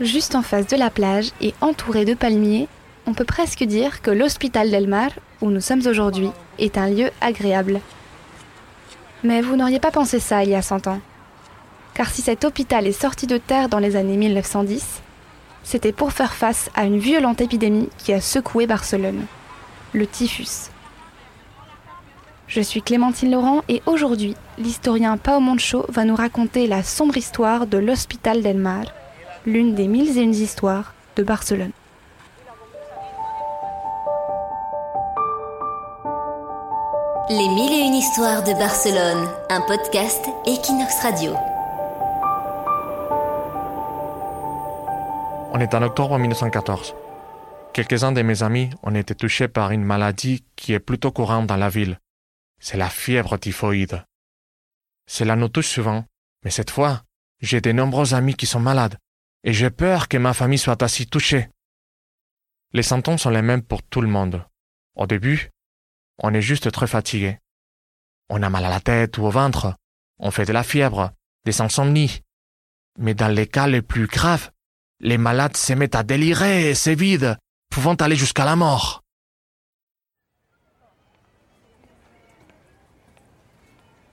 juste en face de la plage et entouré de palmiers, on peut presque dire que l'Hospital del Mar, où nous sommes aujourd'hui, est un lieu agréable. Mais vous n'auriez pas pensé ça il y a 100 ans. Car si cet hôpital est sorti de terre dans les années 1910, c'était pour faire face à une violente épidémie qui a secoué Barcelone, le typhus. Je suis Clémentine Laurent et aujourd'hui, l'historien Pao Moncho va nous raconter la sombre histoire de l'Hospital del Mar, l'une des mille et une histoires de Barcelone. Les mille et une histoires de Barcelone, un podcast Equinox Radio. On est en octobre 1914. Quelques-uns de mes amis ont été touchés par une maladie qui est plutôt courante dans la ville. C'est la fièvre typhoïde. Cela nous touche souvent, mais cette fois, j'ai de nombreux amis qui sont malades, et j'ai peur que ma famille soit ainsi touchée. Les symptômes sont les mêmes pour tout le monde. Au début, on est juste très fatigué. On a mal à la tête ou au ventre, on fait de la fièvre, des insomnies. Mais dans les cas les plus graves, les malades se mettent à délirer et vide, pouvant aller jusqu'à la mort.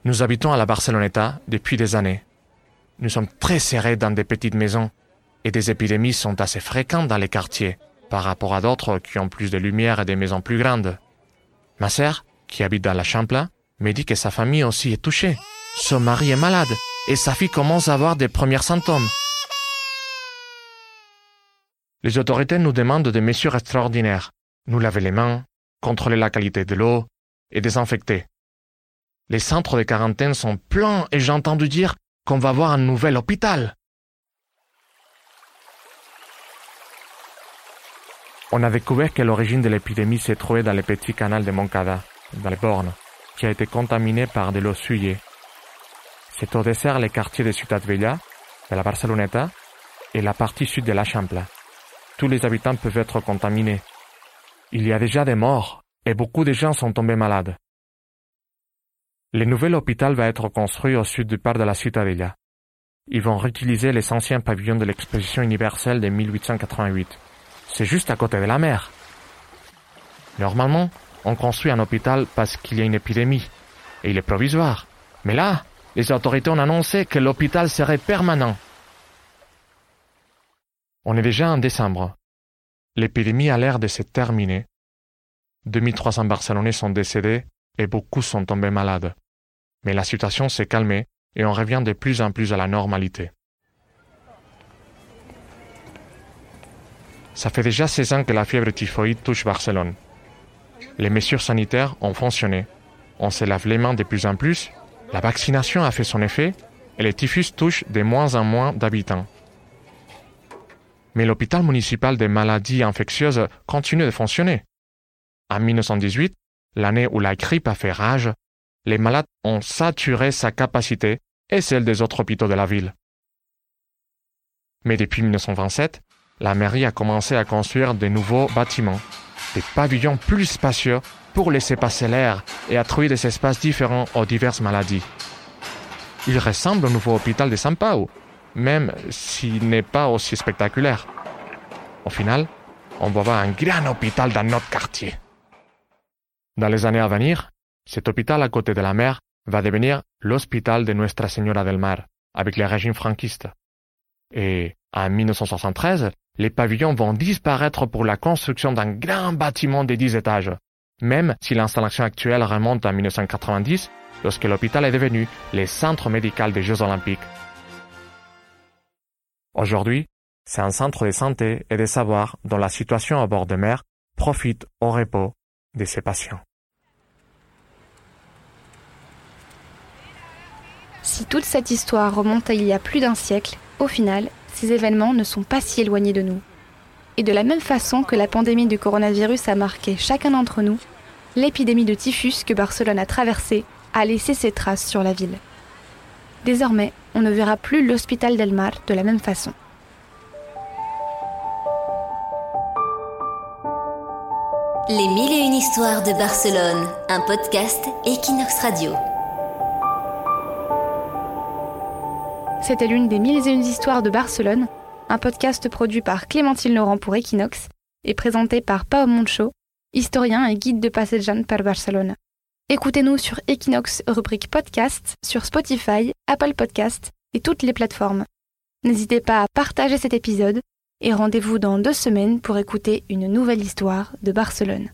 Nous habitons à la Barceloneta depuis des années. Nous sommes très serrés dans des petites maisons et des épidémies sont assez fréquentes dans les quartiers par rapport à d'autres qui ont plus de lumière et des maisons plus grandes. Ma sœur, qui habite dans la Champla, me dit que sa famille aussi est touchée. Son mari est malade et sa fille commence à avoir des premiers symptômes. Les autorités nous demandent des mesures extraordinaires. Nous laver les mains, contrôler la qualité de l'eau et désinfecter. Les centres de quarantaine sont pleins et j'ai entendu dire qu'on va avoir un nouvel hôpital. On a découvert que l'origine de l'épidémie s'est trouvée dans le petit canal de Moncada, dans les bornes, qui a été contaminé par de l'eau souillée. C'est au dessert les quartiers de Vella, de la Barceloneta, et la partie sud de la Champla. Tous les habitants peuvent être contaminés. Il y a déjà des morts, et beaucoup de gens sont tombés malades. Le nouvel hôpital va être construit au sud du parc de la Ciutadella. Ils vont réutiliser les anciens pavillons de l'exposition universelle de 1888. C'est juste à côté de la mer. Normalement, on construit un hôpital parce qu'il y a une épidémie, et il est provisoire. Mais là, les autorités ont annoncé que l'hôpital serait permanent. On est déjà en décembre. L'épidémie a l'air de se terminer. 2300 Barcelonais sont décédés et beaucoup sont tombés malades. Mais la situation s'est calmée et on revient de plus en plus à la normalité. Ça fait déjà 16 ans que la fièvre typhoïde touche Barcelone. Les mesures sanitaires ont fonctionné. On se lave les mains de plus en plus, la vaccination a fait son effet et le typhus touche de moins en moins d'habitants. Mais l'hôpital municipal des maladies infectieuses continue de fonctionner. En 1918, l'année où la grippe a fait rage, les malades ont saturé sa capacité et celle des autres hôpitaux de la ville. Mais depuis 1927, la mairie a commencé à construire de nouveaux bâtiments, des pavillons plus spacieux pour laisser passer l'air et trouver des espaces différents aux diverses maladies. Il ressemble au nouveau hôpital de São Paulo, même s'il n'est pas aussi spectaculaire. Au final, on va voir un grand hôpital dans notre quartier. Dans les années à venir, cet hôpital à côté de la mer va devenir l'hôpital de Nuestra Señora del Mar, avec le régime franquiste. Et en 1973, les pavillons vont disparaître pour la construction d'un grand bâtiment de 10 étages, même si l'installation actuelle remonte à 1990, lorsque l'hôpital est devenu le centre médical des Jeux olympiques. Aujourd'hui, c'est un centre de santé et de savoir dont la situation à bord de mer profite au repos de ses patients. Si toute cette histoire remonte à il y a plus d'un siècle, au final, ces événements ne sont pas si éloignés de nous. Et de la même façon que la pandémie du coronavirus a marqué chacun d'entre nous, l'épidémie de typhus que Barcelone a traversée a laissé ses traces sur la ville. Désormais, on ne verra plus l'hôpital del Mar de la même façon. Les mille et une histoires de Barcelone, un podcast Equinox Radio. C'était l'une des mille et une histoires de Barcelone, un podcast produit par Clémentine Laurent pour Equinox et présenté par Pao Moncho, historien et guide de passejan par Barcelone. Écoutez-nous sur Equinox rubrique podcast, sur Spotify, Apple Podcast et toutes les plateformes. N'hésitez pas à partager cet épisode et rendez-vous dans deux semaines pour écouter une nouvelle histoire de Barcelone.